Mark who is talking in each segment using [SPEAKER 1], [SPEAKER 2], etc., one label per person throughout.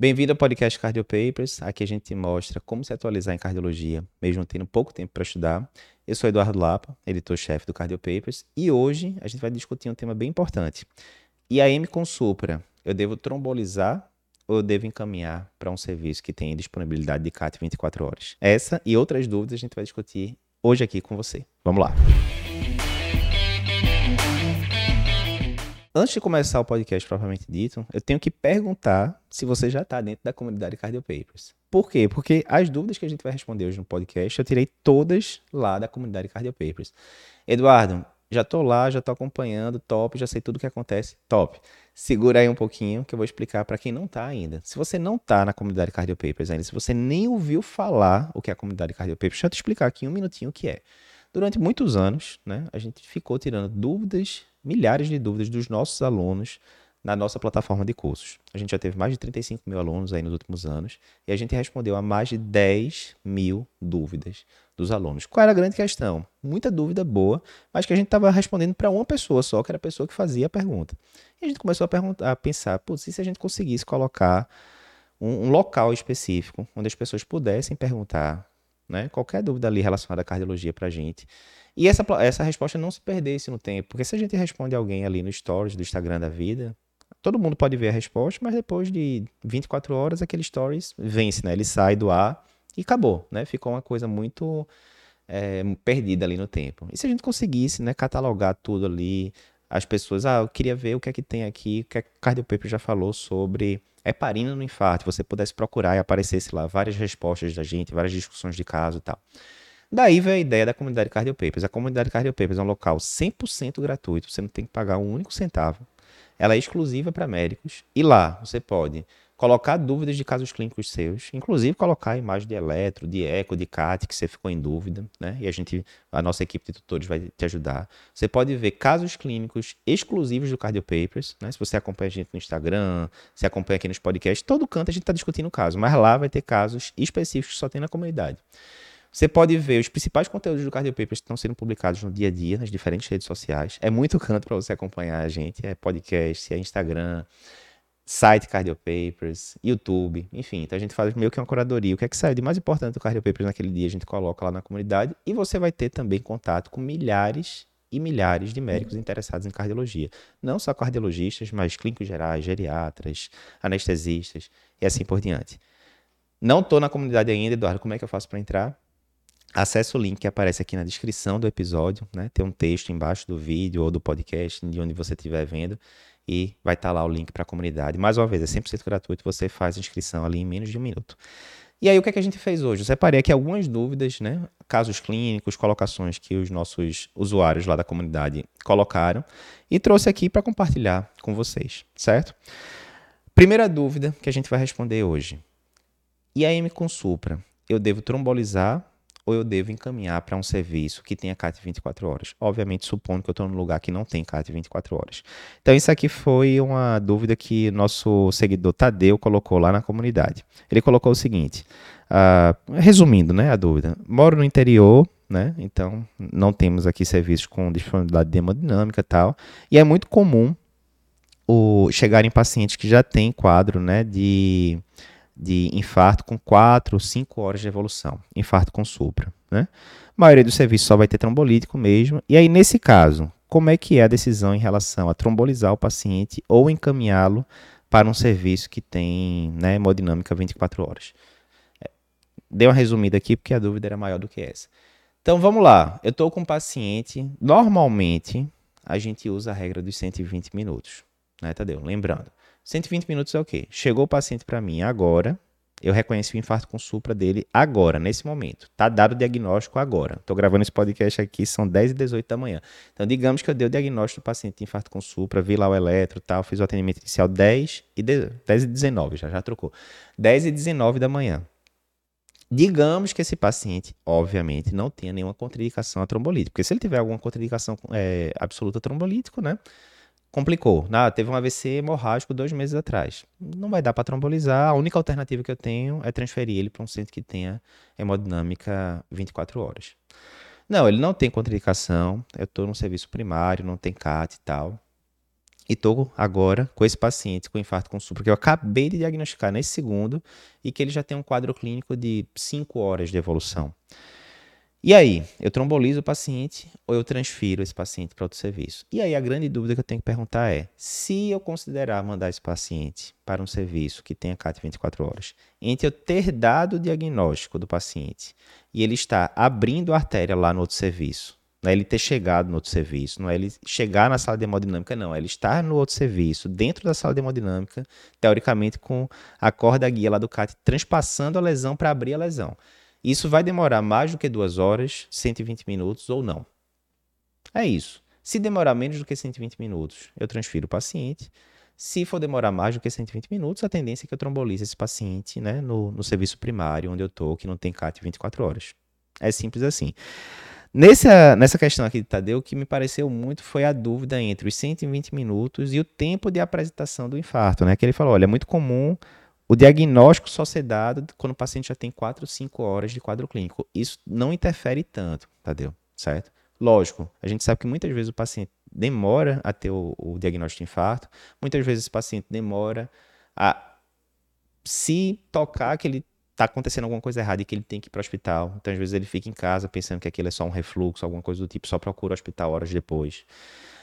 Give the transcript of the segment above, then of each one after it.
[SPEAKER 1] Bem-vindo ao podcast Cardio Papers. Aqui a gente mostra como se atualizar em cardiologia, mesmo tendo pouco tempo para estudar. Eu sou Eduardo Lapa, editor-chefe do Cardio Papers, e hoje a gente vai discutir um tema bem importante. IAM com Supra, eu devo trombolizar ou eu devo encaminhar para um serviço que tem disponibilidade de CAT 24 horas? Essa e outras dúvidas a gente vai discutir hoje aqui com você. Vamos lá. Antes de começar o podcast propriamente dito, eu tenho que perguntar se você já está dentro da comunidade Cardio Papers. Por quê? Porque as dúvidas que a gente vai responder hoje no podcast, eu tirei todas lá da comunidade Cardio Papers. Eduardo, já estou lá, já estou acompanhando, top, já sei tudo o que acontece, top. Segura aí um pouquinho que eu vou explicar para quem não está ainda. Se você não está na comunidade Cardio Papers ainda, se você nem ouviu falar o que é a comunidade Cardio Papers, deixa eu te explicar aqui um minutinho o que é. Durante muitos anos, né, a gente ficou tirando dúvidas milhares de dúvidas dos nossos alunos na nossa plataforma de cursos. A gente já teve mais de 35 mil alunos aí nos últimos anos e a gente respondeu a mais de 10 mil dúvidas dos alunos. Qual era a grande questão? Muita dúvida boa, mas que a gente estava respondendo para uma pessoa só, que era a pessoa que fazia a pergunta. E a gente começou a, a pensar, putz, e se a gente conseguisse colocar um, um local específico onde as pessoas pudessem perguntar né, qualquer dúvida ali relacionada à cardiologia para a gente e essa, essa resposta não se perdesse no tempo, porque se a gente responde alguém ali no stories do Instagram da vida, todo mundo pode ver a resposta, mas depois de 24 horas aquele stories vence, né? Ele sai do ar e acabou, né? Ficou uma coisa muito é, perdida ali no tempo. E se a gente conseguisse, né, catalogar tudo ali, as pessoas, ah, eu queria ver o que é que tem aqui, o que, é que já falou sobre heparina no infarto, você pudesse procurar e aparecesse lá várias respostas da gente, várias discussões de caso e tal. Daí veio a ideia da comunidade Cardio Papers. A comunidade Cardio Papers é um local 100% gratuito, você não tem que pagar um único centavo. Ela é exclusiva para médicos e lá você pode colocar dúvidas de casos clínicos seus, inclusive colocar imagem de eletro, de eco, de CAT, que você ficou em dúvida, né? E a gente, a nossa equipe de tutores vai te ajudar. Você pode ver casos clínicos exclusivos do Cardio Papers, né? Se você acompanha a gente no Instagram, se acompanha aqui nos podcasts, todo canto a gente está discutindo casos, mas lá vai ter casos específicos que só tem na comunidade. Você pode ver os principais conteúdos do Cardio Papers que estão sendo publicados no dia a dia, nas diferentes redes sociais. É muito canto para você acompanhar a gente. É podcast, é Instagram, site Cardio Papers, YouTube, enfim. Então a gente faz meio que uma curadoria. O que é que saiu de mais importante do Cardio Papers naquele dia, a gente coloca lá na comunidade. E você vai ter também contato com milhares e milhares de médicos interessados em cardiologia. Não só cardiologistas, mas clínicos gerais, geriatras, anestesistas e assim por diante. Não estou na comunidade ainda, Eduardo. Como é que eu faço para entrar? Acesse o link que aparece aqui na descrição do episódio, né? Tem um texto embaixo do vídeo ou do podcast, de onde você estiver vendo, e vai estar tá lá o link para a comunidade. Mais uma vez, é 100% gratuito, você faz a inscrição ali em menos de um minuto. E aí, o que, é que a gente fez hoje? Eu separei aqui algumas dúvidas, né? Casos clínicos, colocações que os nossos usuários lá da comunidade colocaram e trouxe aqui para compartilhar com vocês, certo? Primeira dúvida que a gente vai responder hoje. IAM com Supra, eu devo trombolizar ou eu devo encaminhar para um serviço que tenha CAT 24 horas? Obviamente, supondo que eu estou num lugar que não tem CAT 24 horas. Então, isso aqui foi uma dúvida que nosso seguidor Tadeu colocou lá na comunidade. Ele colocou o seguinte, uh, resumindo né, a dúvida, moro no interior, né? Então, não temos aqui serviços com disponibilidade de hemodinâmica e tal, e é muito comum o, chegarem pacientes que já têm quadro né, de de infarto com 4 ou 5 horas de evolução, infarto com supra. Né? A maioria dos serviços só vai ter trombolítico mesmo. E aí, nesse caso, como é que é a decisão em relação a trombolizar o paciente ou encaminhá-lo para um serviço que tem né, hemodinâmica 24 horas? É, dei uma resumida aqui porque a dúvida era maior do que essa. Então vamos lá. Eu estou com um paciente. Normalmente a gente usa a regra dos 120 minutos, né, Tadeu? Lembrando, 120 minutos é o quê? Chegou o paciente para mim agora, eu reconheci o infarto com supra dele agora, nesse momento. Tá dado o diagnóstico agora. Estou gravando esse podcast aqui, são 10 e 18 da manhã. Então, digamos que eu dei o diagnóstico do paciente de infarto com supra, vi lá o eletro tal, fiz o atendimento inicial 10 e, 10 e 19, já, já trocou. 10 e 19 da manhã. Digamos que esse paciente, obviamente, não tenha nenhuma contraindicação a trombolítico. Porque se ele tiver alguma contraindicação é, absoluta trombolítico, né? Complicou. Ah, teve um AVC hemorrágico dois meses atrás. Não vai dar para trombolizar. A única alternativa que eu tenho é transferir ele para um centro que tenha hemodinâmica 24 horas. Não, ele não tem contraindicação. Eu estou no serviço primário, não tem CAT e tal. E estou agora com esse paciente com infarto com supra, que eu acabei de diagnosticar nesse segundo, e que ele já tem um quadro clínico de 5 horas de evolução. E aí, eu trombolizo o paciente ou eu transfiro esse paciente para outro serviço? E aí, a grande dúvida que eu tenho que perguntar é: se eu considerar mandar esse paciente para um serviço que tenha CAT 24 horas, entre eu ter dado o diagnóstico do paciente e ele está abrindo a artéria lá no outro serviço, não é ele ter chegado no outro serviço, não é ele chegar na sala de hemodinâmica, não. É ele estar no outro serviço, dentro da sala de hemodinâmica, teoricamente com a corda guia lá do CAT, transpassando a lesão para abrir a lesão. Isso vai demorar mais do que duas horas, 120 minutos ou não. É isso. Se demorar menos do que 120 minutos, eu transfiro o paciente. Se for demorar mais do que 120 minutos, a tendência é que eu trombolize esse paciente né, no, no serviço primário, onde eu estou, que não tem CAT 24 horas. É simples assim. Nessa, nessa questão aqui de Tadeu, o que me pareceu muito foi a dúvida entre os 120 minutos e o tempo de apresentação do infarto, né? Que ele falou, olha, é muito comum o diagnóstico só ser dado quando o paciente já tem 4 ou 5 horas de quadro clínico. Isso não interfere tanto, Tadeu, certo? Lógico, a gente sabe que muitas vezes o paciente demora a ter o, o diagnóstico de infarto, muitas vezes esse paciente demora a se tocar que ele está acontecendo alguma coisa errada e que ele tem que ir para o hospital. Então, às vezes, ele fica em casa pensando que aquilo é só um refluxo, alguma coisa do tipo, só procura o hospital horas depois.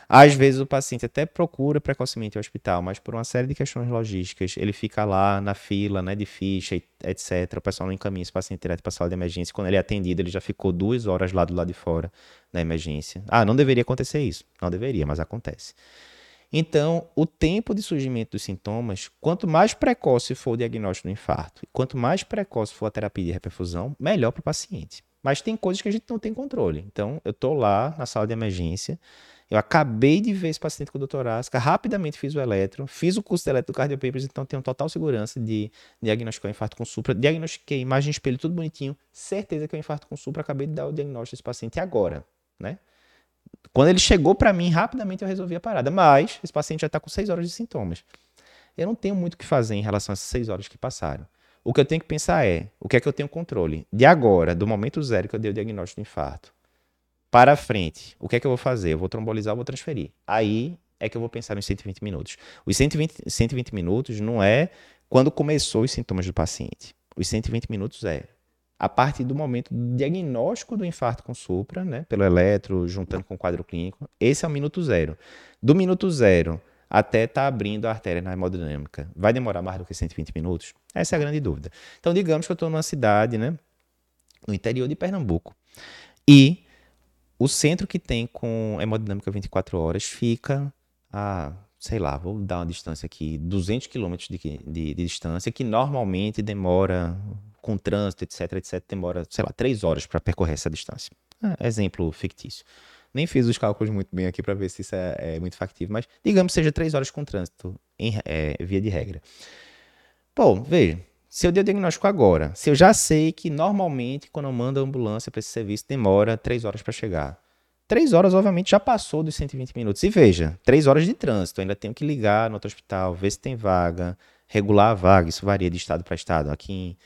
[SPEAKER 1] Às vezes, o paciente até procura precocemente o hospital, mas por uma série de questões logísticas, ele fica lá na fila né, de ficha, etc. O pessoal não encaminha esse paciente direto para a sala de emergência. Quando ele é atendido, ele já ficou duas horas lá do lado de fora na emergência. Ah, não deveria acontecer isso. Não deveria, mas acontece. Então, o tempo de surgimento dos sintomas, quanto mais precoce for o diagnóstico do infarto, quanto mais precoce for a terapia de reperfusão, melhor para o paciente. Mas tem coisas que a gente não tem controle. Então, eu estou lá na sala de emergência, eu acabei de ver esse paciente com doutor Asca, rapidamente fiz o eletro, fiz o curso de eletrocardiopapers, então tenho total segurança de diagnosticar o infarto com supra. Diagnostiquei imagem espelho, tudo bonitinho, certeza que é um infarto com supra, acabei de dar o diagnóstico desse paciente agora, né? Quando ele chegou para mim, rapidamente eu resolvi a parada. Mas esse paciente já está com seis horas de sintomas. Eu não tenho muito o que fazer em relação a essas seis horas que passaram. O que eu tenho que pensar é, o que é que eu tenho controle? De agora, do momento zero que eu dei o diagnóstico do infarto, para frente, o que é que eu vou fazer? Eu vou trombolizar, eu vou transferir. Aí é que eu vou pensar nos 120 minutos. Os 120, 120 minutos não é quando começou os sintomas do paciente. Os 120 minutos é a partir do momento do diagnóstico do infarto com supra, né, pelo eletro, juntando com o quadro clínico, esse é o minuto zero. Do minuto zero até estar tá abrindo a artéria na hemodinâmica, vai demorar mais do que 120 minutos? Essa é a grande dúvida. Então, digamos que eu estou numa cidade, né, no interior de Pernambuco, e o centro que tem com hemodinâmica 24 horas fica a, sei lá, vou dar uma distância aqui, 200 quilômetros de, de, de distância, que normalmente demora com trânsito, etc, etc, demora, sei lá, três horas para percorrer essa distância. É, exemplo fictício. Nem fiz os cálculos muito bem aqui para ver se isso é, é, muito factível, mas digamos que seja três horas com trânsito, em é, via de regra. Bom, veja, se eu der o diagnóstico agora, se eu já sei que normalmente quando eu mando a ambulância para esse serviço demora três horas para chegar. Três horas, obviamente, já passou dos 120 minutos. E veja, três horas de trânsito. Ainda tenho que ligar no outro hospital, ver se tem vaga, regular a vaga. Isso varia de estado para estado. Aqui em,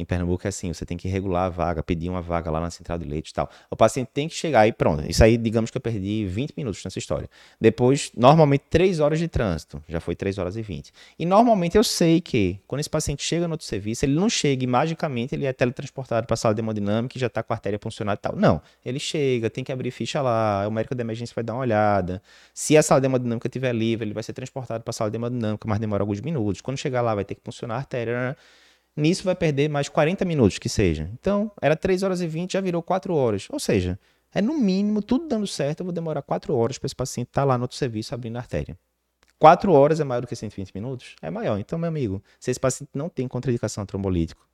[SPEAKER 1] em Pernambuco é assim, você tem que regular a vaga, pedir uma vaga lá na central de leite e tal. O paciente tem que chegar e pronto. Isso aí, digamos que eu perdi 20 minutos nessa história. Depois, normalmente, 3 horas de trânsito. Já foi 3 horas e 20. E normalmente eu sei que, quando esse paciente chega no outro serviço, ele não chega e magicamente ele é teletransportado para a sala de hemodinâmica e já está com a artéria funcionando e tal. Não. Ele chega, tem que abrir ficha lá, o médico da emergência vai dar uma olhada. Se a sala de hemodinâmica estiver livre, ele vai ser transportado para a sala de hemodinâmica, mas demora alguns minutos. Quando chegar lá, vai ter que funcionar a artéria. Nisso vai perder mais 40 minutos que seja. Então, era 3 horas e 20, já virou 4 horas. Ou seja, é no mínimo, tudo dando certo, eu vou demorar 4 horas para esse paciente estar tá lá no outro serviço abrindo a artéria. 4 horas é maior do que 120 minutos? É maior. Então, meu amigo, se esse paciente não tem contraindicação trombolítico,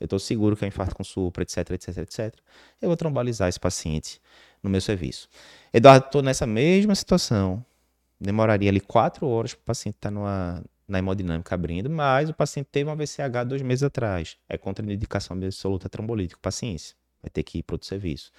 [SPEAKER 1] eu estou seguro que é infarto com supra, etc, etc, etc, eu vou trombolizar esse paciente no meu serviço. Eduardo, estou nessa mesma situação. Demoraria ali 4 horas para o paciente estar tá numa, na hemodinâmica abrindo, mas o paciente teve um VCH dois meses atrás. É contraindicação absoluta trombolítico. Paciência, vai ter que ir para outro serviço.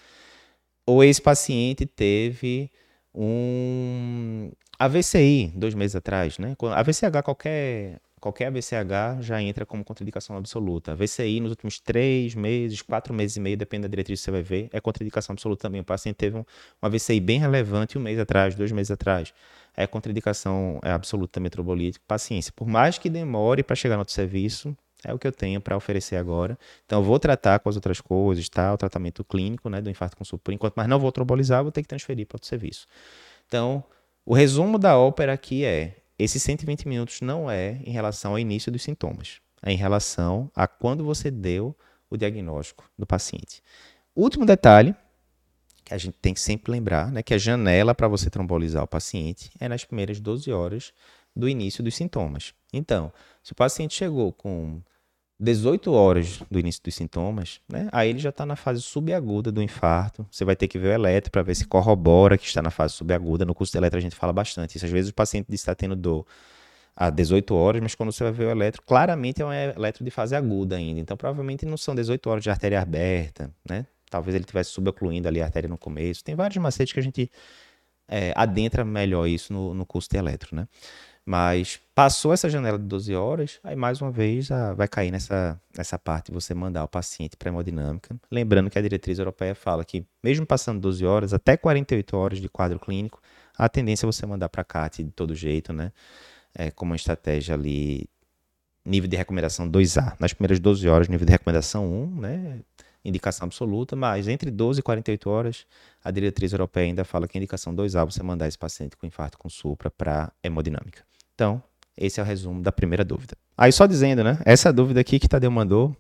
[SPEAKER 1] Ou esse paciente teve um AVCI dois meses atrás, né? AVCH, qualquer, qualquer AVCH já entra como contraindicação absoluta. AVCI nos últimos três meses, quatro meses e meio, depende da diretriz que você vai ver, é contraindicação absoluta também. O paciente teve um, um AVCI bem relevante um mês atrás, dois meses atrás. É contraindicação é absoluta metrobolítica, paciência. Por mais que demore para chegar no outro serviço, é o que eu tenho para oferecer agora. Então, vou tratar com as outras coisas, tá? O tratamento clínico, né, do infarto com por enquanto, mas não vou trombolizar, vou ter que transferir para outro serviço. Então, o resumo da ópera aqui é: esses 120 minutos não é em relação ao início dos sintomas, é em relação a quando você deu o diagnóstico do paciente. Último detalhe, que a gente tem que sempre lembrar, né, que a janela para você trombolizar o paciente é nas primeiras 12 horas do início dos sintomas. Então, se o paciente chegou com 18 horas do início dos sintomas, né, aí ele já está na fase subaguda do infarto. Você vai ter que ver o eletro para ver se corrobora que está na fase subaguda. No curso de eletro a gente fala bastante isso. Às vezes o paciente está tendo dor a 18 horas, mas quando você vai ver o eletro, claramente é um eletro de fase aguda ainda. Então, provavelmente não são 18 horas de artéria aberta, né? Talvez ele tivesse subocluindo ali a artéria no começo. Tem vários macetes que a gente é, adentra melhor isso no, no curso de eletro, né? Mas passou essa janela de 12 horas, aí mais uma vez vai cair nessa, nessa parte de você mandar o paciente para hemodinâmica. Lembrando que a diretriz europeia fala que, mesmo passando 12 horas, até 48 horas de quadro clínico, a tendência é você mandar para CAT de todo jeito, né? É, como uma estratégia ali, nível de recomendação 2A. Nas primeiras 12 horas, nível de recomendação 1, né? Indicação absoluta, mas entre 12 e 48 horas, a diretriz europeia ainda fala que a indicação 2A você mandar esse paciente com infarto com supra para hemodinâmica. Então, esse é o resumo da primeira dúvida. Aí só dizendo, né? Essa dúvida aqui que Tadeu mandou,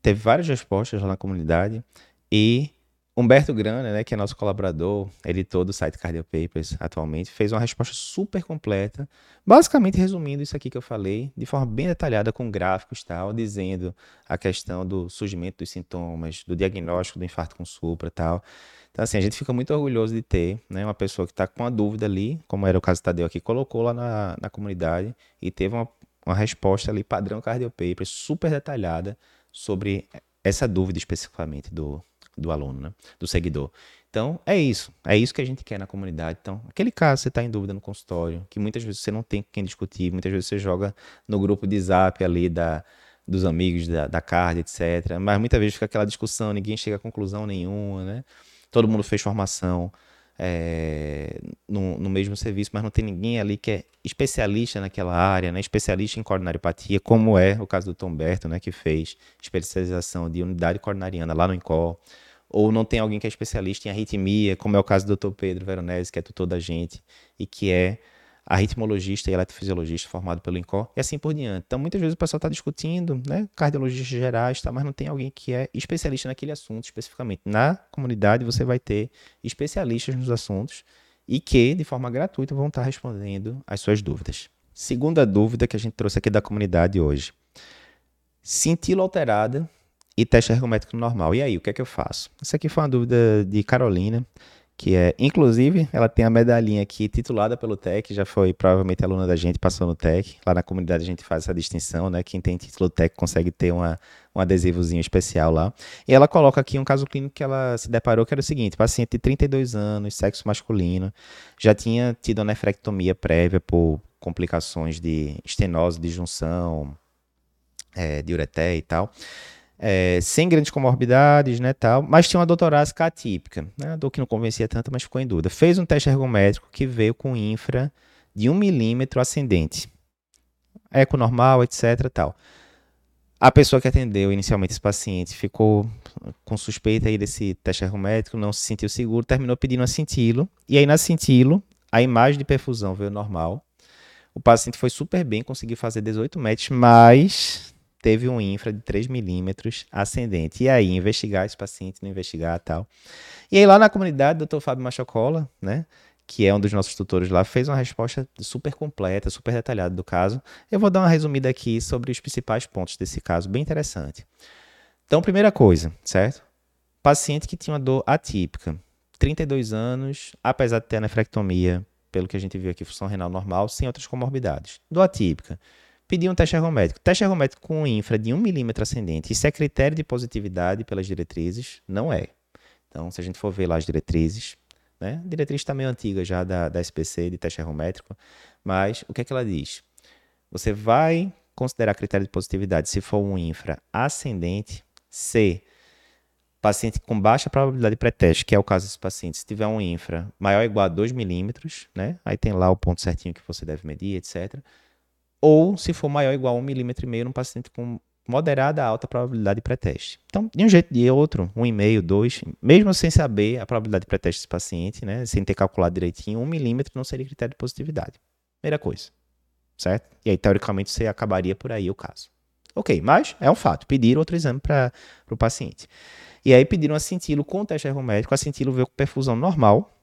[SPEAKER 1] teve várias respostas lá na comunidade e Humberto Grana, né, que é nosso colaborador, editor do site Cardio Papers atualmente, fez uma resposta super completa, basicamente resumindo isso aqui que eu falei, de forma bem detalhada, com gráficos tal, dizendo a questão do surgimento dos sintomas, do diagnóstico do infarto com supra tal. Então, assim, a gente fica muito orgulhoso de ter né, uma pessoa que está com uma dúvida ali, como era o caso do Tadeu aqui, colocou lá na, na comunidade e teve uma, uma resposta ali, padrão Cardio Papers, super detalhada sobre essa dúvida especificamente do, do aluno, né? do seguidor. Então, é isso. É isso que a gente quer na comunidade. Então, aquele caso você está em dúvida no consultório, que muitas vezes você não tem com quem discutir, muitas vezes você joga no grupo de zap ali da, dos amigos da, da card, etc. Mas muitas vezes fica aquela discussão, ninguém chega a conclusão nenhuma, né? Todo mundo fez formação é, no, no, mesmo serviço, mas não tem ninguém ali que é especialista naquela área, né? especialista em coronariopatia, como é o caso do Tom Berto, né? que fez especialização de unidade coronariana lá no INCOR ou não tem alguém que é especialista em arritmia, como é o caso do Dr. Pedro Veronese, que é tutor da gente e que é arritmologista e eletrofisiologista formado pelo INCOR, e assim por diante. Então, muitas vezes o pessoal está discutindo, né, cardiologistas gerais, tá, mas não tem alguém que é especialista naquele assunto especificamente. Na comunidade, você vai ter especialistas nos assuntos e que, de forma gratuita, vão estar tá respondendo as suas dúvidas. Segunda dúvida que a gente trouxe aqui da comunidade hoje. Cintila alterada e teste ergométrico normal. E aí, o que é que eu faço? Essa aqui foi uma dúvida de Carolina, que é, inclusive, ela tem a medalhinha aqui titulada pelo TEC, já foi provavelmente aluna da gente, passou no TEC. Lá na comunidade a gente faz essa distinção, né? Quem tem título TEC consegue ter uma, um adesivozinho especial lá. E ela coloca aqui um caso clínico que ela se deparou, que era o seguinte: paciente de 32 anos, sexo masculino, já tinha tido nefrectomia prévia por complicações de estenose de junção, é, de ureté e tal é, sem grandes comorbidades, né, tal, mas tinha uma dor torácica atípica, né, dor que não convencia tanto, mas ficou em dúvida. Fez um teste ergométrico que veio com infra de 1 milímetro ascendente, eco normal, etc, tal. A pessoa que atendeu inicialmente esse paciente ficou com suspeita aí desse teste ergométrico, não se sentiu seguro, terminou pedindo a cintilo, e aí na cintilo, a imagem de perfusão veio normal, o paciente foi super bem, conseguiu fazer 18 metros, mas teve um infra de 3 milímetros ascendente. E aí, investigar esse paciente, não investigar tal. E aí, lá na comunidade, o Dr. Fábio Machocola, né? Que é um dos nossos tutores lá, fez uma resposta super completa, super detalhada do caso. Eu vou dar uma resumida aqui sobre os principais pontos desse caso, bem interessante. Então, primeira coisa, certo? Paciente que tinha uma dor atípica, 32 anos, apesar de ter nefrectomia, pelo que a gente viu aqui, função renal normal, sem outras comorbidades. Dor atípica pedir um teste ergométrico. Teste ergométrico com infra de 1 milímetro ascendente, isso é critério de positividade pelas diretrizes? Não é. Então, se a gente for ver lá as diretrizes, né? A diretriz está meio antiga já da, da SPC de teste ergométrico, mas o que é que ela diz? Você vai considerar critério de positividade se for um infra ascendente se paciente com baixa probabilidade de pré-teste, que é o caso desse paciente, se tiver um infra maior ou igual a 2 milímetros, né? Aí tem lá o ponto certinho que você deve medir, etc. Ou se for maior ou igual a 1,5 milímetro e meio num paciente com moderada a alta probabilidade de pré-teste. Então, de um jeito de outro, 1,5, 2, mesmo sem saber a probabilidade de pré-teste desse paciente, né? Sem ter calculado direitinho, 1 milímetro não seria critério de positividade. Primeira coisa. Certo? E aí, teoricamente, você acabaria por aí o caso. Ok, mas é um fato. Pediram outro exame para o paciente. E aí pediram a cintilo com o teste ergométrico. A cintilo veio com perfusão normal.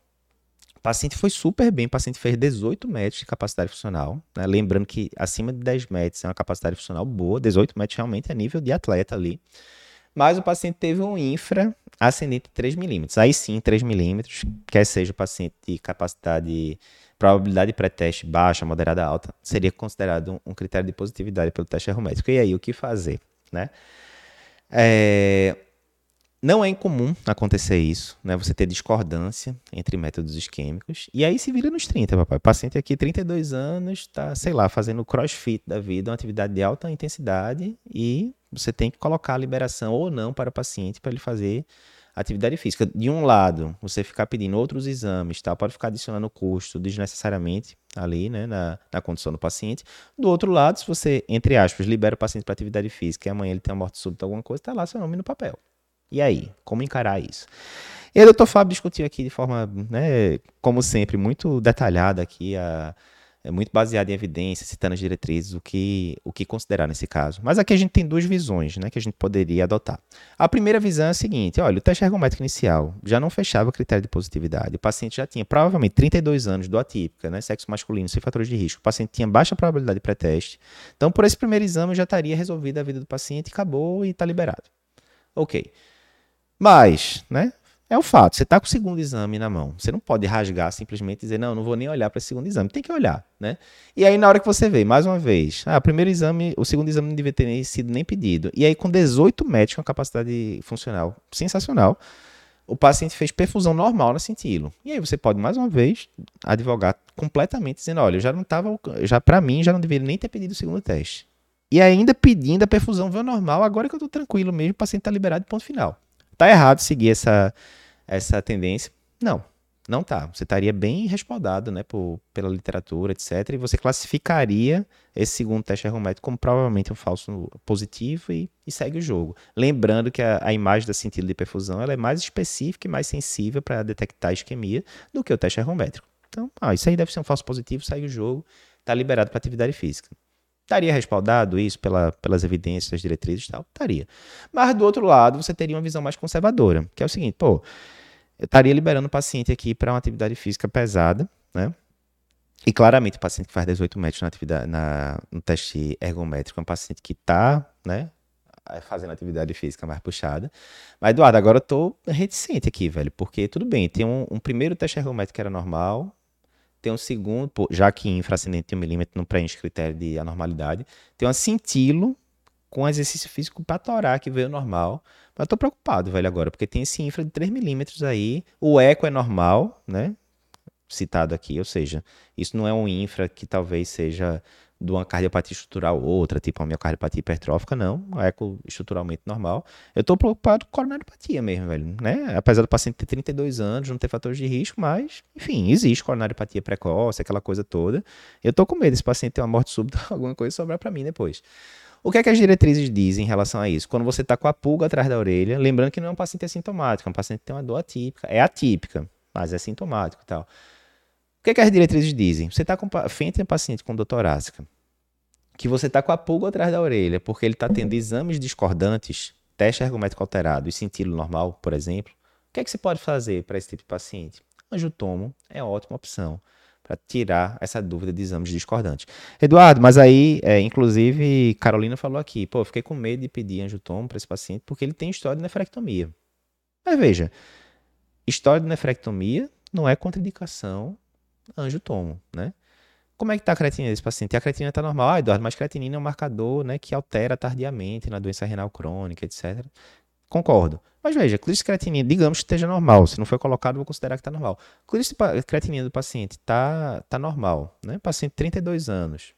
[SPEAKER 1] Paciente foi super bem. O paciente fez 18 metros de capacidade funcional. Né? Lembrando que acima de 10 metros é uma capacidade funcional boa. 18 metros realmente é nível de atleta ali. Mas o paciente teve um infra ascendente de 3 milímetros. Aí sim, 3 milímetros, quer seja o paciente de capacidade, probabilidade pré-teste baixa, moderada, alta, seria considerado um, um critério de positividade pelo teste ergométrico. E aí, o que fazer? Né? É, não é incomum acontecer isso, né? Você ter discordância entre métodos isquêmicos. E aí se vira nos 30, papai. O paciente aqui, 32 anos, tá, sei lá, fazendo crossfit da vida, uma atividade de alta intensidade, e você tem que colocar a liberação ou não para o paciente para ele fazer atividade física. De um lado, você ficar pedindo outros exames, tá? pode ficar adicionando custo desnecessariamente ali, né, na, na condição do paciente. Do outro lado, se você, entre aspas, libera o paciente para atividade física e amanhã ele tem uma morte súbita, alguma coisa, está lá seu nome no papel. E aí, como encarar isso? E o doutor Fábio discutiu aqui de forma, né, como sempre, muito detalhada aqui, a, é muito baseada em evidências, citando as diretrizes, o que, o que considerar nesse caso. Mas aqui a gente tem duas visões né, que a gente poderia adotar. A primeira visão é a seguinte: olha, o teste ergométrico inicial já não fechava o critério de positividade. O paciente já tinha provavelmente 32 anos do atípica, né, sexo masculino, sem fatores de risco. O paciente tinha baixa probabilidade de pré-teste. Então, por esse primeiro exame, já estaria resolvida a vida do paciente, acabou e está liberado. Ok. Mas, né? É o fato, você está com o segundo exame na mão. Você não pode rasgar simplesmente dizer, não, não vou nem olhar para esse segundo exame. Tem que olhar, né? E aí, na hora que você vê, mais uma vez, ah, primeiro exame, o segundo exame não devia ter nem sido nem pedido. E aí, com 18 metros, com capacidade funcional sensacional, o paciente fez perfusão normal na cintilo. E aí você pode, mais uma vez, advogar completamente, dizendo, olha, eu já não estava, já para mim, já não deveria nem ter pedido o segundo teste. E ainda pedindo a perfusão veio normal, agora que eu estou tranquilo mesmo, o paciente está liberado, ponto final. Tá errado seguir essa, essa tendência? Não, não tá. Você estaria bem respaldado né, por, pela literatura, etc. E você classificaria esse segundo teste ergométrico como provavelmente um falso positivo e, e segue o jogo. Lembrando que a, a, imagem da cintilha de perfusão ela é mais específica e mais sensível para detectar isquemia do que o teste ergométrico. Então, ah, isso aí deve ser um falso positivo, segue o jogo, está liberado para atividade física. Estaria respaldado isso pela, pelas evidências, das diretrizes e tal? Estaria. Mas do outro lado, você teria uma visão mais conservadora, que é o seguinte, pô, eu estaria liberando o paciente aqui para uma atividade física pesada, né? E claramente o paciente que faz 18 metros na atividade, na, no teste ergométrico é um paciente que está, né, fazendo atividade física mais puxada. Mas, Eduardo, agora eu tô reticente aqui, velho, porque tudo bem, tem um, um primeiro teste ergométrico que era normal, tem um segundo, já que infrascendente de um milímetro não preenche critério de anormalidade, tem um cintilo com exercício físico para torar que veio normal. Mas eu tô preocupado, velho, agora, porque tem esse infra de 3 milímetros aí, o eco é normal, né? Citado aqui, ou seja, isso não é um infra que talvez seja de uma cardiopatia estrutural ou outra, tipo uma miocardiopatia hipertrófica, não, é estruturalmente normal. Eu estou preocupado com coronariopatia mesmo, velho, né? Apesar do paciente ter 32 anos, não ter fatores de risco, mas, enfim, existe coronariopatia precoce, aquela coisa toda. Eu estou com medo desse paciente ter uma morte súbita, alguma coisa sobrar para mim depois. O que é que as diretrizes dizem em relação a isso? Quando você está com a pulga atrás da orelha, lembrando que não é um paciente assintomático, é um paciente que tem uma dor atípica, é atípica, mas é sintomático e tal. O que, é que as diretrizes dizem? Você está a um paciente com dor torácica, que você está com a pulga atrás da orelha, porque ele está tendo exames discordantes, teste ergométrico alterado e sentido normal, por exemplo, o que é que você pode fazer para esse tipo de paciente? Angiotomo é ótima opção para tirar essa dúvida de exames discordantes. Eduardo, mas aí, é, inclusive, Carolina falou aqui, pô, fiquei com medo de pedir angiotomo para esse paciente porque ele tem história de nefrectomia. Mas veja, história de nefrectomia não é contraindicação angiotomo, né? Como é que está a creatinina desse paciente? A creatinina está normal. Ah, Eduardo, mas creatinina é um marcador né, que altera tardiamente na doença renal crônica, etc. Concordo. Mas veja, clírice creatinina, digamos que esteja normal. Se não foi colocado, vou considerar que está normal. Clírice creatinina do paciente está tá normal. Né? Paciente 32 anos.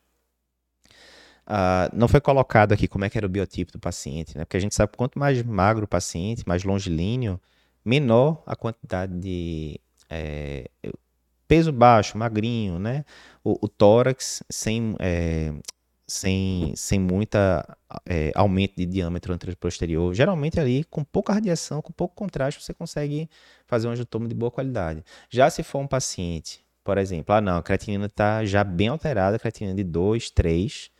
[SPEAKER 1] Uh, não foi colocado aqui como é que era o biotipo do paciente, né? Porque a gente sabe que quanto mais magro o paciente, mais longilíneo, menor a quantidade de é, peso baixo, magrinho, né? O, o tórax sem, é, sem, sem muita é, aumento de diâmetro anterior-posterior. Geralmente ali, com pouca radiação, com pouco contraste, você consegue fazer um angiotomo de boa qualidade. Já se for um paciente, por exemplo, ah não, a creatinina está já bem alterada, creatinina de 2, 3,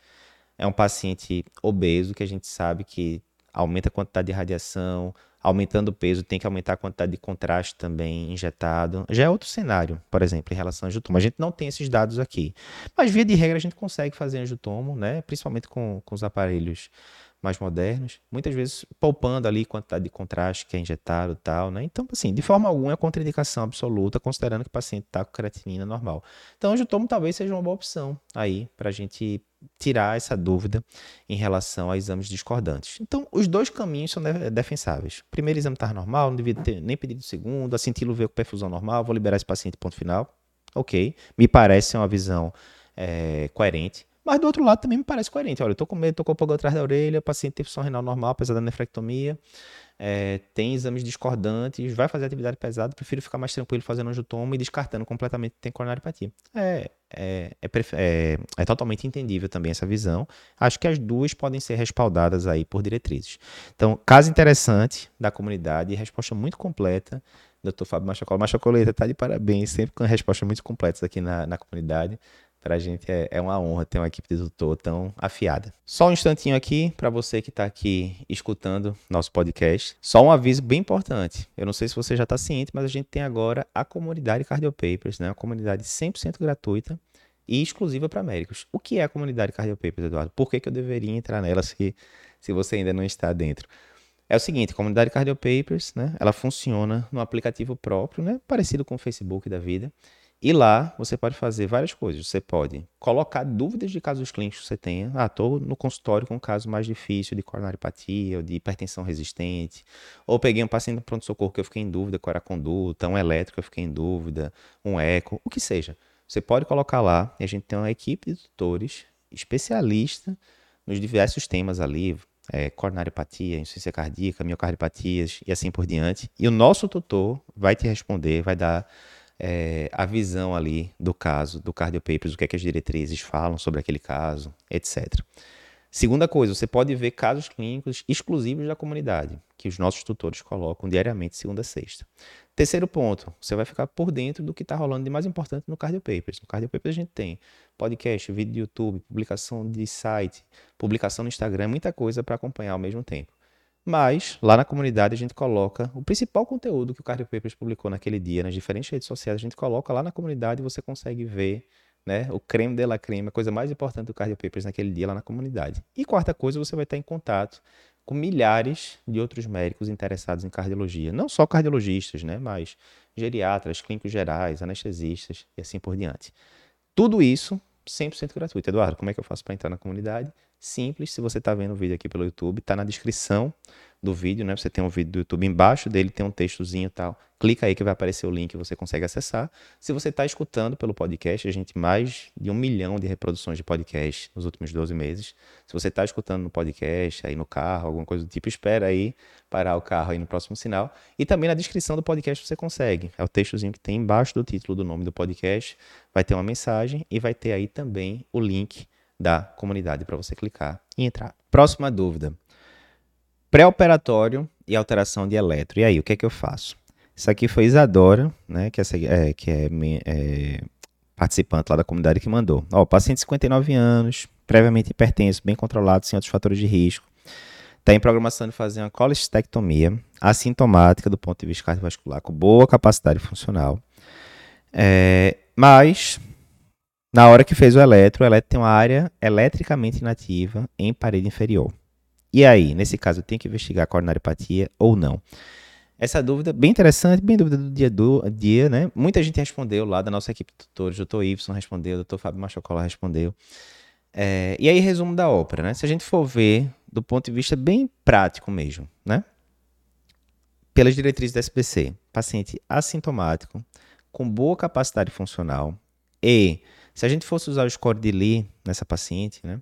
[SPEAKER 1] é um paciente obeso que a gente sabe que aumenta a quantidade de radiação, aumentando o peso, tem que aumentar a quantidade de contraste também injetado. Já é outro cenário, por exemplo, em relação ao angiotomo. A gente não tem esses dados aqui. Mas, via de regra, a gente consegue fazer angiotomo, né? principalmente com, com os aparelhos mais modernos, muitas vezes poupando ali quantidade de contraste que é injetado e tal, né? Então, assim, de forma alguma é contraindicação absoluta, considerando que o paciente está com creatinina normal. Então, o angiotomo talvez seja uma boa opção aí para a gente tirar essa dúvida em relação a exames discordantes. Então, os dois caminhos são defensáveis. O primeiro exame está normal, não devia ter nem pedido o segundo, a cintilo veio com perfusão normal, vou liberar esse paciente, ponto final. Ok, me parece uma visão é, coerente. Mas do outro lado também me parece coerente. Olha, eu tô com medo, tô com o pulga atrás da orelha, paciente teve função renal normal, apesar da nefrectomia, é, tem exames discordantes, vai fazer atividade pesada, prefiro ficar mais tranquilo fazendo angiotoma e descartando completamente que tem coronariopatia. É, é, é, é, é, totalmente entendível também essa visão. Acho que as duas podem ser respaldadas aí por diretrizes. Então, caso interessante da comunidade, resposta muito completa, Dr. Fábio Machacola. Machacoleta está de parabéns, sempre com respostas muito completas aqui na, na comunidade. Para a gente é, é, uma honra ter uma equipe de tutor tão afiada. Só um instantinho aqui para você que está aqui escutando nosso podcast. Só um aviso bem importante. Eu não sei se você já está ciente, mas a gente tem agora a comunidade Cardiopapers, né? uma comunidade 100% gratuita e exclusiva para médicos. O que é a comunidade Cardiopapers, Eduardo? Por que, que eu deveria entrar nela se, se você ainda não está dentro? É o seguinte, a comunidade Cardiopapers, né? Ela funciona no aplicativo próprio, né? Parecido com o Facebook da vida. E lá você pode fazer várias coisas. Você pode colocar dúvidas de casos clínicos que você tenha. Ah, estou no consultório com um caso mais difícil de coronariopatia ou de hipertensão resistente. Ou peguei um paciente no pronto-socorro que eu fiquei em dúvida qual era a conduta, um elétrico eu fiquei em dúvida, um eco, o que seja. Você pode colocar lá e a gente tem uma equipe de tutores especialista nos diversos temas ali, é, coronariopatia, insuficiência cardíaca, miocardiopatias e assim por diante. E o nosso tutor vai te responder, vai dar é, a visão ali do caso, do cardiopapers, o que é que as diretrizes falam sobre aquele caso, etc. Segunda coisa, você pode ver casos clínicos exclusivos da comunidade, que os nossos tutores colocam diariamente, segunda a sexta. Terceiro ponto, você vai ficar por dentro do que está rolando de mais importante no Cardiopapers. No Cardiopapers a gente tem podcast, vídeo do YouTube, publicação de site, publicação no Instagram, muita coisa para acompanhar ao mesmo tempo. Mas lá na comunidade a gente coloca o principal conteúdo que o Cardio Papers publicou naquele dia nas diferentes redes sociais, a gente coloca lá na comunidade e você consegue ver né, o creme de la creme, a coisa mais importante do Cardio Papers naquele dia lá na comunidade. E quarta coisa, você vai estar em contato com milhares de outros médicos interessados em cardiologia, não só cardiologistas, né, mas geriatras, clínicos gerais, anestesistas e assim por diante. Tudo isso 100% gratuito. Eduardo, como é que eu faço para entrar na comunidade? Simples, se você está vendo o vídeo aqui pelo YouTube, está na descrição do vídeo, né? Você tem um vídeo do YouTube embaixo dele, tem um textozinho e tal. Clica aí que vai aparecer o link e você consegue acessar. Se você está escutando pelo podcast, a gente mais de um milhão de reproduções de podcast nos últimos 12 meses. Se você está escutando no podcast, aí no carro, alguma coisa do tipo, espera aí parar o carro aí no próximo sinal. E também na descrição do podcast você consegue. É o textozinho que tem embaixo do título do nome do podcast. Vai ter uma mensagem e vai ter aí também o link da comunidade para você clicar e entrar. Próxima dúvida pré-operatório e alteração de eletro. E aí, o que é que eu faço? Isso aqui foi Isadora, né, que, é, que é, é, participante lá da comunidade que mandou. Ó, paciente de 59 anos, previamente hipertenso, bem controlado, sem outros fatores de risco. Está em programação de fazer uma colestectomia assintomática do ponto de vista cardiovascular, com boa capacidade funcional. É, mas, na hora que fez o eletro, o eletro tem uma área eletricamente inativa em parede inferior. E aí, nesse caso, eu tenho que investigar a coronariopatia ou não? Essa dúvida, bem interessante, bem dúvida do dia do dia, né? Muita gente respondeu lá da nossa equipe de tutores, doutor Y respondeu, doutor Fábio Machocola respondeu. É, e aí, resumo da ópera, né? Se a gente for ver do ponto de vista bem prático mesmo, né? Pelas diretrizes da SBC, paciente assintomático, com boa capacidade funcional, e se a gente fosse usar o score de Lee nessa paciente, né?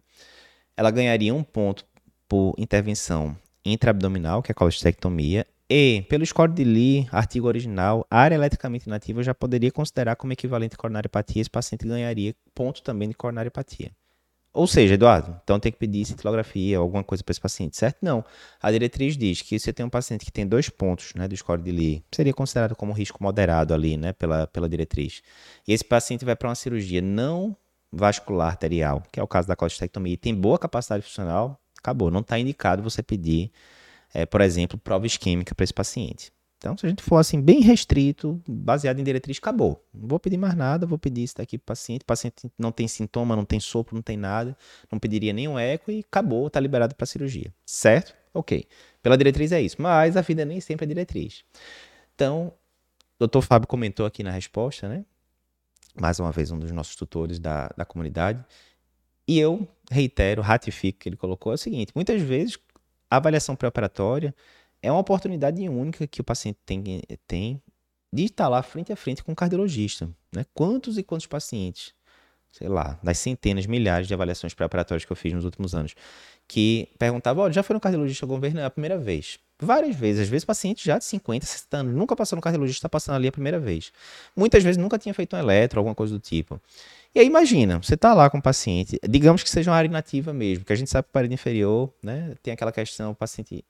[SPEAKER 1] ela ganharia um ponto por intervenção intraabdominal, que é a colestectomia, e, pelo score de Lee, artigo original, área eletricamente inativa já poderia considerar como equivalente a coronariopatia, esse paciente ganharia ponto também de coronariopatia. Ou seja, Eduardo, então tem que pedir cintilografia ou alguma coisa para esse paciente, certo? Não. A diretriz diz que se você tem um paciente que tem dois pontos né, do score de Lee, seria considerado como risco moderado ali, né, pela, pela diretriz. E esse paciente vai para uma cirurgia não vascular arterial, que é o caso da colestectomia, e tem boa capacidade funcional, acabou. Não está indicado você pedir, é, por exemplo, prova isquêmica para esse paciente. Então, se a gente for assim, bem restrito, baseado em diretriz, acabou. Não vou pedir mais nada, vou pedir isso daqui para paciente. O paciente não tem sintoma, não tem sopro, não tem nada, não pediria nenhum eco e acabou, está liberado para cirurgia. Certo? Ok. Pela diretriz é isso. Mas a vida nem sempre é diretriz. Então, o doutor Fábio comentou aqui na resposta, né? Mais uma vez, um dos nossos tutores da, da comunidade. E eu reitero, ratifico que ele colocou é o seguinte: muitas vezes a avaliação pré-operatória é uma oportunidade única que o paciente tem, tem de estar lá frente a frente com o cardiologista. Né? Quantos e quantos pacientes, sei lá, das centenas, milhares de avaliações preparatórias que eu fiz nos últimos anos, que perguntavam, olha, já foi no cardiologista alguma vez? Não, é a primeira vez. Várias vezes, às vezes pacientes já de 50, 60 anos, nunca passou no cardiologista, está passando ali a primeira vez. Muitas vezes nunca tinha feito um eletro, alguma coisa do tipo. E aí imagina, você está lá com o paciente, digamos que seja uma área inativa mesmo, que a gente sabe que a parede inferior, né, tem aquela questão, o paciente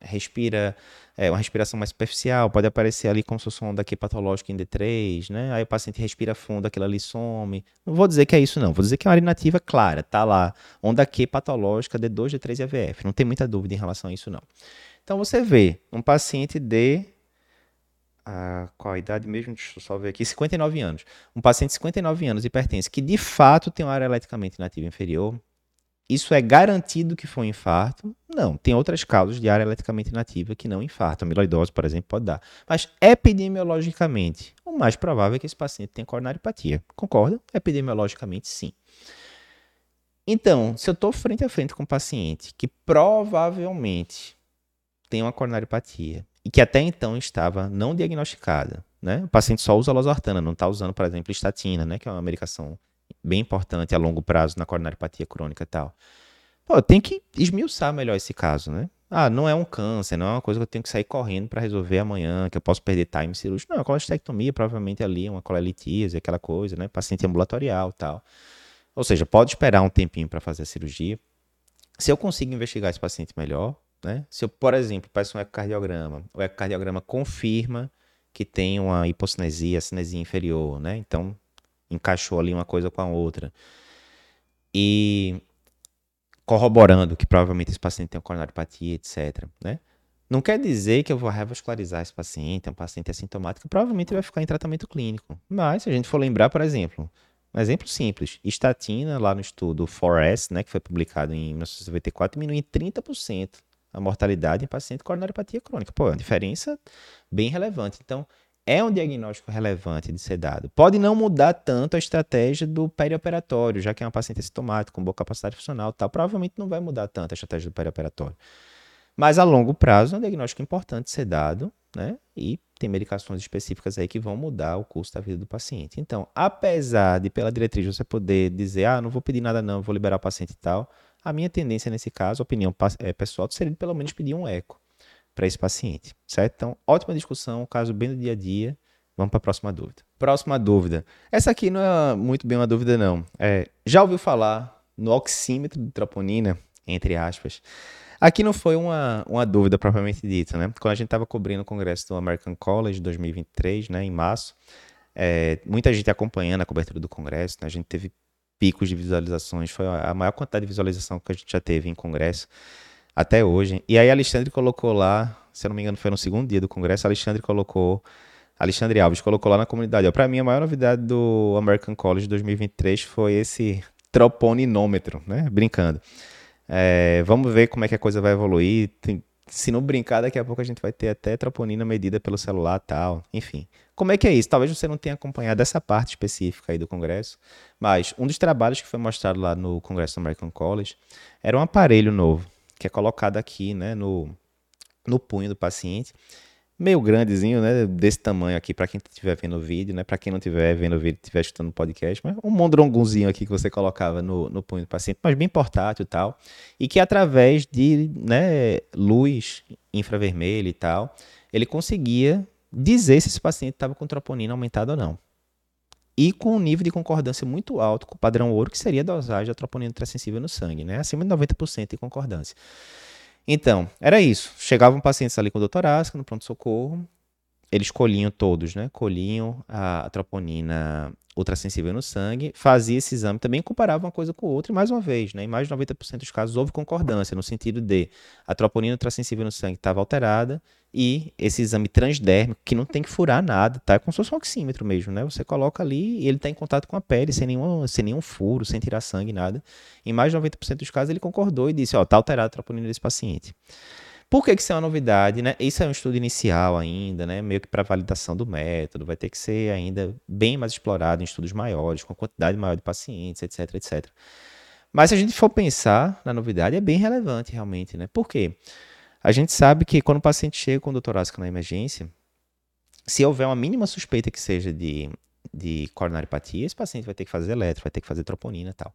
[SPEAKER 1] respira é, uma respiração mais superficial, pode aparecer ali como se fosse uma onda aqui patológica em D3, né? Aí o paciente respira fundo, aquilo ali some. Não vou dizer que é isso, não. Vou dizer que é uma área nativa clara, tá lá. Onda Q patológica, D2, D3 e AVF. Não tem muita dúvida em relação a isso, não. Então você vê um paciente de. Ah, qual a idade mesmo? Deixa eu só ver aqui. 59 anos. Um paciente de 59 anos hipertenso que de fato tem uma área eletricamente inativa inferior, isso é garantido que foi um infarto? Não. Tem outras causas de área eletricamente inativa que não infartam. Amiloidose, por exemplo, pode dar. Mas epidemiologicamente, o mais provável é que esse paciente tenha coronariopatia. Concorda? Epidemiologicamente, sim. Então, se eu estou frente a frente com um paciente que provavelmente tem uma coronariopatia e que até então estava não diagnosticada, né? O paciente só usa losartana, não está usando, por exemplo, estatina, né? Que é uma medicação bem importante a longo prazo na coronariopatia crônica e tal. Pô, tem que esmiuçar melhor esse caso, né? Ah, não é um câncer, não é uma coisa que eu tenho que sair correndo para resolver amanhã, que eu posso perder time cirúrgico. Não, a colestectomia provavelmente ali, uma colelitíase, aquela coisa, né? Paciente ambulatorial tal. Ou seja, pode esperar um tempinho para fazer a cirurgia. Se eu consigo investigar esse paciente melhor, né? Se eu, por exemplo, peço um ecocardiograma, o ecocardiograma confirma que tem uma hipocinesia, cinesia inferior, né? Então, encaixou ali uma coisa com a outra. E corroborando que provavelmente esse paciente tem coronariopatia, etc. Né? Não quer dizer que eu vou revascularizar esse paciente, é um paciente assintomático, provavelmente vai ficar em tratamento clínico. Mas, se a gente for lembrar, por exemplo, um exemplo simples, estatina, lá no estudo 4S, né, que foi publicado em 1994, diminui em 30% a mortalidade em paciente com coronariopatia crônica. Pô, é uma diferença bem relevante. Então, é um diagnóstico relevante de ser dado. Pode não mudar tanto a estratégia do perioperatório, já que é uma paciente sintomática, com boa capacidade funcional tal, provavelmente não vai mudar tanto a estratégia do perioperatório. Mas a longo prazo é um diagnóstico importante de ser dado, né? E tem medicações específicas aí que vão mudar o curso da vida do paciente. Então, apesar de pela diretriz você poder dizer, ah, não vou pedir nada não, vou liberar o paciente e tal, a minha tendência nesse caso, opinião é, pessoal, seria de pelo menos pedir um eco para esse paciente, certo? Então, ótima discussão, caso bem do dia a dia. Vamos para a próxima dúvida. Próxima dúvida. Essa aqui não é muito bem uma dúvida, não. É, já ouviu falar no oxímetro de troponina, entre aspas? Aqui não foi uma, uma dúvida propriamente dita, né? Quando a gente estava cobrindo o congresso do American College 2023, né, em março, é, muita gente acompanhando a cobertura do congresso, né? a gente teve picos de visualizações, foi a maior quantidade de visualização que a gente já teve em congresso até hoje. E aí Alexandre colocou lá, se eu não me engano foi no segundo dia do congresso, Alexandre colocou, Alexandre Alves colocou lá na comunidade, para mim a maior novidade do American College 2023 foi esse troponinômetro, né? Brincando. É, vamos ver como é que a coisa vai evoluir. Tem, se não brincar, daqui a pouco a gente vai ter até troponina medida pelo celular tal. Enfim. Como é que é isso? Talvez você não tenha acompanhado essa parte específica aí do Congresso, mas um dos trabalhos que foi mostrado lá no Congresso do American College era um aparelho novo que é colocado aqui né, no, no punho do paciente. meio grandezinho, né? Desse tamanho aqui, para quem estiver vendo o vídeo, né? Para quem não estiver vendo o vídeo, estiver escutando o podcast, mas um mondrongozinho aqui que você colocava no, no punho do paciente, mas bem portátil e tal, e que através de né, luz infravermelha e tal, ele conseguia dizer se esse paciente estava com troponina aumentada ou não. E com um nível de concordância muito alto com o padrão ouro, que seria a dosagem da troponina ultrassensível no sangue, né? Acima de 90% de concordância. Então, era isso. Chegavam pacientes ali com doutorásica no pronto-socorro, eles colhiam todos, né? Colhiam a, a troponina ultrassensível no sangue, fazia esse exame também, comparava uma coisa com outra, e mais uma vez, né, em mais de 90% dos casos houve concordância, no sentido de a troponina ultrassensível no sangue estava alterada e esse exame transdérmico, que não tem que furar nada, tá? É como se fosse um oxímetro mesmo, né? Você coloca ali e ele está em contato com a pele, sem nenhum, sem nenhum furo, sem tirar sangue, nada. Em mais de 90% dos casos ele concordou e disse, ó, tá alterada a troponina desse paciente. Por que, que isso é uma novidade? Né? Isso é um estudo inicial ainda, né? meio que para validação do método, vai ter que ser ainda bem mais explorado em estudos maiores, com quantidade maior de pacientes, etc, etc. Mas se a gente for pensar na novidade, é bem relevante realmente. Né? Por quê? A gente sabe que quando o paciente chega com dor torácica na emergência, se houver uma mínima suspeita que seja de, de coronariopatia, esse paciente vai ter que fazer eletro, vai ter que fazer troponina e tal.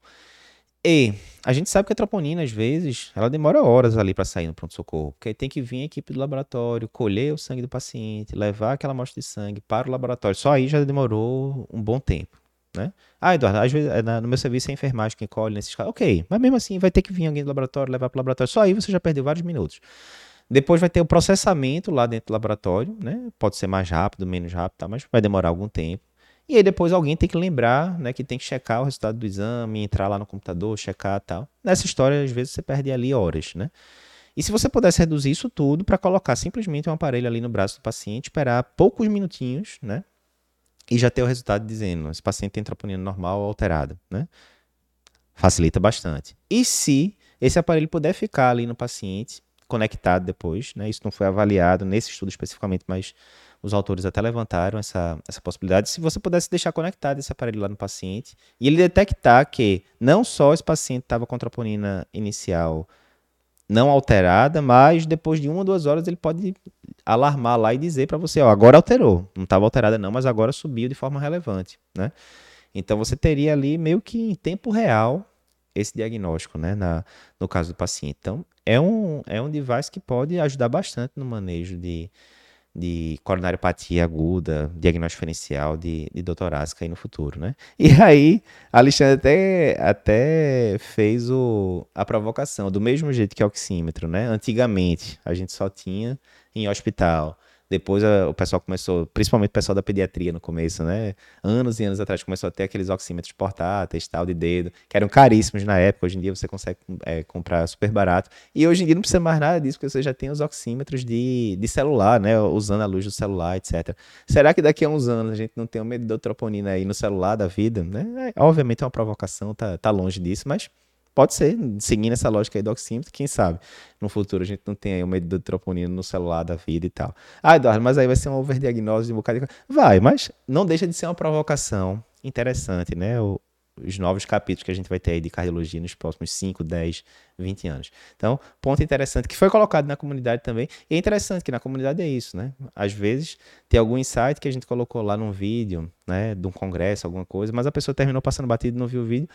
[SPEAKER 1] E a gente sabe que a troponina, às vezes, ela demora horas ali para sair no pronto-socorro, porque tem que vir a equipe do laboratório, colher o sangue do paciente, levar aquela amostra de sangue para o laboratório. Só aí já demorou um bom tempo. Né? Ah, Eduardo, às vezes no meu serviço é enfermagem quem colhe nesses casos. Ok, mas mesmo assim vai ter que vir alguém do laboratório, levar para o laboratório. Só aí você já perdeu vários minutos. Depois vai ter o processamento lá dentro do laboratório, né? Pode ser mais rápido, menos rápido, tá? mas vai demorar algum tempo. E aí depois alguém tem que lembrar, né, que tem que checar o resultado do exame, entrar lá no computador, checar tal. Nessa história, às vezes, você perde ali horas, né? E se você pudesse reduzir isso tudo para colocar simplesmente um aparelho ali no braço do paciente, esperar poucos minutinhos, né? E já ter o resultado dizendo, esse paciente tem troponina normal ou alterada, né? Facilita bastante. E se esse aparelho puder ficar ali no paciente, conectado depois, né? Isso não foi avaliado nesse estudo especificamente, mas os autores até levantaram essa, essa possibilidade. Se você pudesse deixar conectado esse aparelho lá no paciente e ele detectar que não só esse paciente estava com troponina inicial não alterada, mas depois de uma ou duas horas ele pode alarmar lá e dizer para você, ó, agora alterou, não estava alterada não, mas agora subiu de forma relevante, né? Então você teria ali meio que em tempo real esse diagnóstico, né, na, no caso do paciente. Então é um, é um device que pode ajudar bastante no manejo de, de coronariopatia aguda, diagnóstico diferencial de, de doutorásica aí no futuro, né? E aí, Alexandre até, até fez o, a provocação, do mesmo jeito que o oxímetro, né? Antigamente, a gente só tinha em hospital depois a, o pessoal começou, principalmente o pessoal da pediatria no começo, né? Anos e anos atrás começou a ter aqueles oxímetros portáteis, tal, de dedo, que eram caríssimos na época. Hoje em dia você consegue é, comprar super barato. E hoje em dia não precisa mais nada disso, porque você já tem os oxímetros de, de celular, né? Usando a luz do celular, etc. Será que daqui a uns anos a gente não tem um medidor de troponina aí no celular da vida, né? É, obviamente é uma provocação, tá, tá longe disso, mas Pode ser, seguindo essa lógica aí do oxímetro, quem sabe no futuro a gente não tem aí de troponina no celular da vida e tal. Ah, Eduardo, mas aí vai ser uma overdiagnose de um bocado de... Vai, mas não deixa de ser uma provocação interessante, né? O, os novos capítulos que a gente vai ter aí de cardiologia nos próximos 5, 10, 20 anos. Então, ponto interessante que foi colocado na comunidade também. E é interessante que na comunidade é isso, né? Às vezes tem algum insight que a gente colocou lá num vídeo, né, de um congresso, alguma coisa, mas a pessoa terminou passando batido e não viu o vídeo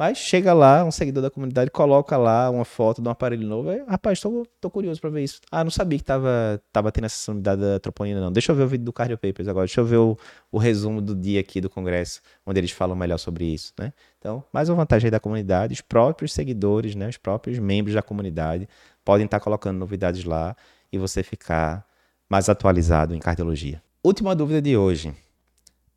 [SPEAKER 1] mas chega lá, um seguidor da comunidade coloca lá uma foto de um aparelho novo. Aí, rapaz, tô, tô curioso para ver isso. Ah, não sabia que tava, tava tendo essa unidade da troponina, não. Deixa eu ver o vídeo do Cardio Papers agora. Deixa eu ver o, o resumo do dia aqui do congresso, onde eles falam melhor sobre isso, né? Então, mais uma vantagem aí da comunidade, os próprios seguidores, né, os próprios membros da comunidade podem estar tá colocando novidades lá e você ficar mais atualizado em cardiologia. Última dúvida de hoje.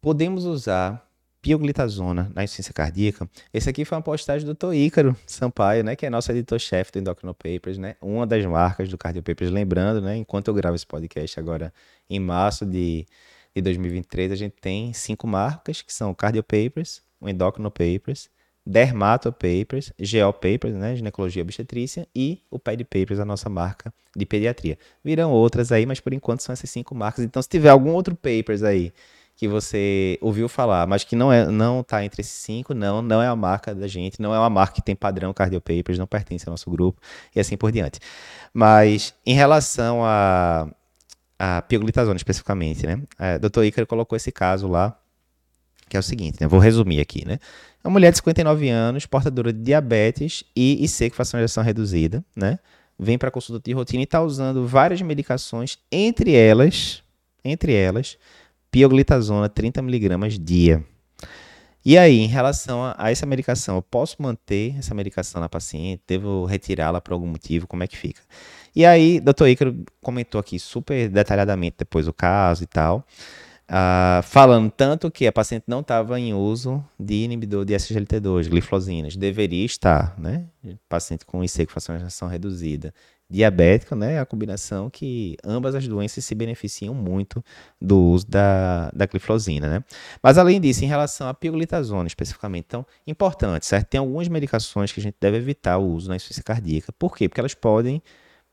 [SPEAKER 1] Podemos usar pioglitazona na insuficiência cardíaca. Esse aqui foi uma postagem do Dr. Ícaro Sampaio, né, que é nosso editor-chefe do Endocrino Papers, né, uma das marcas do Cardio Papers. Lembrando, né, enquanto eu gravo esse podcast agora em março de, de 2023, a gente tem cinco marcas, que são o Cardio Papers, o Endocrino Papers, Dermato Papers, Geo Papers, né, ginecologia obstetrícia, e o Ped Papers, a nossa marca de pediatria. Virão outras aí, mas por enquanto são essas cinco marcas. Então, se tiver algum outro papers aí que você ouviu falar, mas que não é, não está entre esses cinco, não, não é a marca da gente, não é uma marca que tem padrão Cardio Papers, não pertence ao nosso grupo e assim por diante. Mas em relação a, a pioglitazona especificamente, né? A doutor Ícaro colocou esse caso lá, que é o seguinte, né? Vou resumir aqui, né? É uma mulher de 59 anos, portadora de diabetes e IC com fracionalização reduzida, né? Vem para consulta de rotina e está usando várias medicações, entre elas, entre elas, pioglitazona 30 miligramas dia. E aí, em relação a, a, essa medicação, eu posso manter essa medicação na paciente? Devo retirá-la por algum motivo? Como é que fica? E aí, doutor Ícaro comentou aqui super detalhadamente depois o caso e tal, uh, falando tanto que a paciente não estava em uso de inibidor de SGLT2, glifosinas, deveria estar, né? Paciente com IC com fracionação reduzida diabética, né? A combinação que ambas as doenças se beneficiam muito do uso da, da gliflozina, né? Mas além disso, em relação à pioglitazona especificamente, então, importante, certo? Tem algumas medicações que a gente deve evitar o uso na insuficiência cardíaca. Por quê? Porque elas podem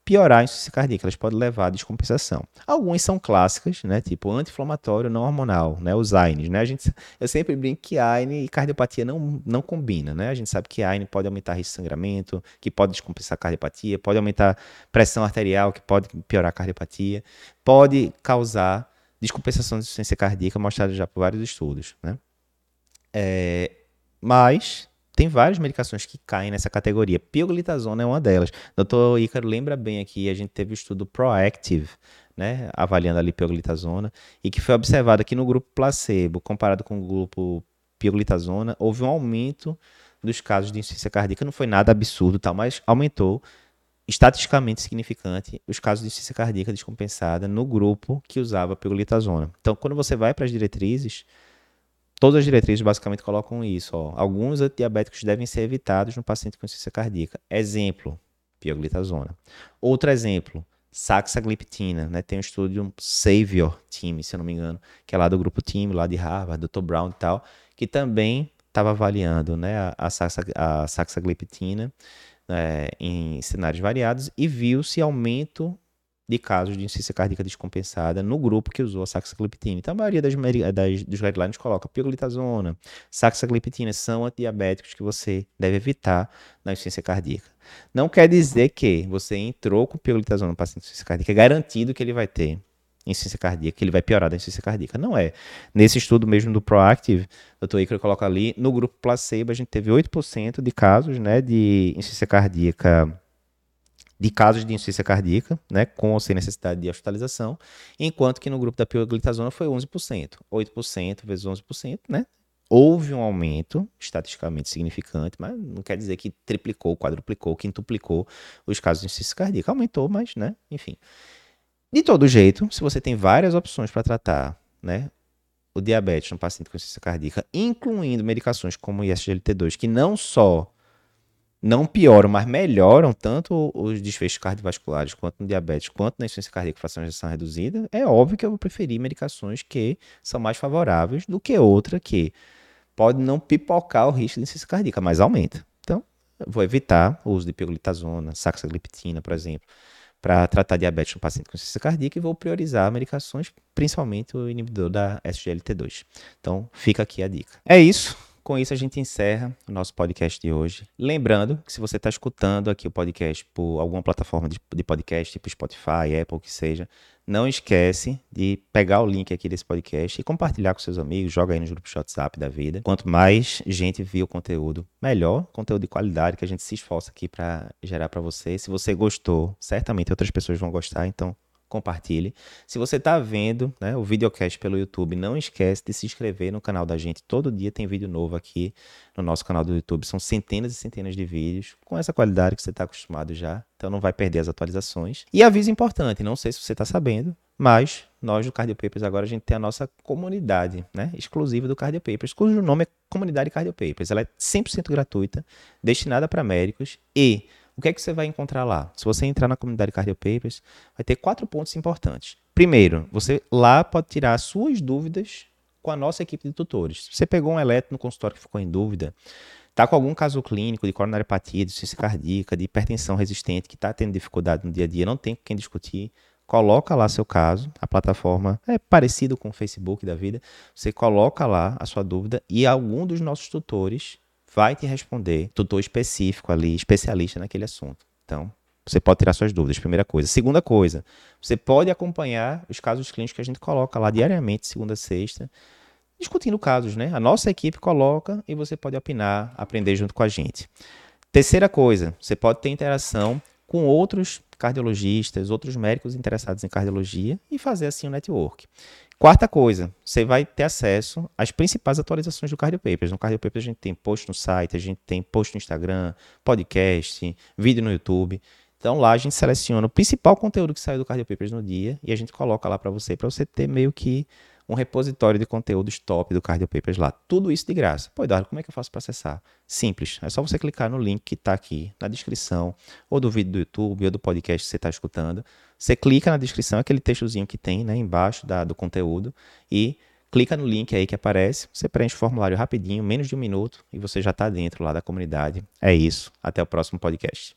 [SPEAKER 1] piorar a insuficiência cardíaca, elas podem levar à descompensação. Algumas são clássicas, né, tipo anti-inflamatório não hormonal, né, os AINES, né, a gente, eu sempre brinco que AINE e cardiopatia não, não combina, né, a gente sabe que AINE pode aumentar risco de sangramento, que pode descompensar a cardiopatia, pode aumentar pressão arterial, que pode piorar a cardiopatia, pode causar descompensação de insuficiência cardíaca, mostrado já por vários estudos, né. É, mas tem várias medicações que caem nessa categoria. Pioglitazona é uma delas. Doutor Ícaro lembra bem aqui, a gente teve o estudo Proactive, né, avaliando ali pioglitazona, e que foi observado aqui no grupo placebo, comparado com o grupo pioglitazona, houve um aumento dos casos de insuficiência cardíaca. Não foi nada absurdo, tal, mas aumentou estatisticamente significante os casos de insuficiência cardíaca descompensada no grupo que usava pioglitazona. Então, quando você vai para as diretrizes, Todas as diretrizes basicamente colocam isso. Ó. Alguns antidiabéticos devem ser evitados no paciente com insuficiência cardíaca. Exemplo, pioglitazona. Outro exemplo, saxagliptina. Né? Tem um estudo de um Savior Team, se eu não me engano, que é lá do grupo Team, lá de Harvard, Dr. Brown e tal, que também estava avaliando né, a, a, saxa, a saxagliptina é, em cenários variados e viu-se aumento de casos de insuficiência cardíaca descompensada no grupo que usou a saxagliptina. Então, a maioria das, das, dos guidelines coloca pioglitazona, saxagliptina são antidiabéticos que você deve evitar na insuficiência cardíaca. Não quer dizer que você entrou com pioglitazona no paciente de insuficiência cardíaca, é garantido que ele vai ter insuficiência cardíaca, que ele vai piorar da insuficiência cardíaca. Não é. Nesse estudo mesmo do Proactive, o Dr. Icaro coloca ali, no grupo placebo a gente teve 8% de casos né, de insuficiência cardíaca de casos de insuficiência cardíaca, né, com ou sem necessidade de hospitalização, enquanto que no grupo da pioglitazona foi 11%. 8% vezes 11%, né? Houve um aumento estatisticamente significante, mas não quer dizer que triplicou, quadruplicou, quintuplicou os casos de insuficiência cardíaca. Aumentou, mas, né, enfim. De todo jeito, se você tem várias opções para tratar, né, o diabetes no paciente com insuficiência cardíaca, incluindo medicações como o ISGLT2, que não só não pioram, mas melhoram tanto os desfechos cardiovasculares quanto no diabetes, quanto na insuficiência cardíaca com fração ejeção reduzida, é óbvio que eu vou preferir medicações que são mais favoráveis do que outra que pode não pipocar o risco de insuficiência cardíaca, mas aumenta. Então, eu vou evitar o uso de pioglitazona, saxagliptina, por exemplo, para tratar diabetes no paciente com insuficiência cardíaca e vou priorizar medicações, principalmente o inibidor da SGLT2. Então, fica aqui a dica. É isso. Com isso, a gente encerra o nosso podcast de hoje. Lembrando que se você está escutando aqui o podcast por alguma plataforma de, podcast, tipo Spotify, Apple, o que seja, não esquece de pegar o link aqui desse podcast e compartilhar com seus amigos, joga aí nos grupos WhatsApp da vida. Quanto mais gente vê o conteúdo, melhor, conteúdo de qualidade que a gente se esforça aqui para gerar para você. Se você gostou, certamente outras pessoas vão gostar, então compartilhe. Se você está vendo né, o videocast pelo YouTube, não esquece de se inscrever no canal da gente. Todo dia tem vídeo novo aqui no nosso canal do YouTube. São centenas e centenas de vídeos com essa qualidade que você está acostumado já. Então não vai perder as atualizações. E aviso importante, não sei se você está sabendo, mas nós do Cardio Papers agora a gente tem a nossa comunidade né, exclusiva do Cardio Papers, cujo nome é Comunidade Cardio Papers. Ela é 100% gratuita, destinada para médicos e o que é que você vai encontrar lá? Se você entrar na comunidade Cardio Papers, vai ter quatro pontos importantes. Primeiro, você lá pode tirar suas dúvidas com a nossa equipe de tutores. Se você pegou um eletro no consultório que ficou em dúvida, está com algum caso clínico de coronariopatia, de ciência cardíaca, de hipertensão resistente, que está tendo dificuldade no dia a dia, não tem com quem discutir, coloca lá seu caso, a plataforma é parecido com o Facebook da vida, você coloca lá a sua dúvida e algum dos nossos tutores vai te responder, tutor específico ali, especialista naquele assunto. Então, Você pode tirar suas dúvidas, primeira coisa. Segunda coisa, você pode acompanhar os casos clínicos que a gente coloca lá diariamente, segunda a sexta, discutindo casos, né? A nossa equipe coloca e você pode opinar, aprender junto com a gente. Terceira coisa, você pode ter interação com outros cardiologistas, outros médicos interessados em cardiologia e fazer assim um network. Quarta coisa, você vai ter acesso às principais atualizações do Cardio Papers. No Cardio Papers a gente tem post no site, a gente tem post no Instagram, podcast, vídeo no YouTube. Então lá a gente seleciona o principal conteúdo que saiu do Cardio Papers no dia e a gente coloca lá para você, para você ter meio que um repositório de conteúdos top do Cardio Papers lá. Tudo isso de graça. Pô, Eduardo, como é que eu faço para acessar? Simples. É só você clicar no link que está aqui na descrição, ou do vídeo do YouTube, ou do podcast que você está escutando. Você clica na descrição, aquele textozinho que tem né, embaixo da, do conteúdo, e clica no link aí que aparece. Você preenche o formulário rapidinho, menos de um minuto, e você já está dentro lá da comunidade. É isso. Até o próximo podcast.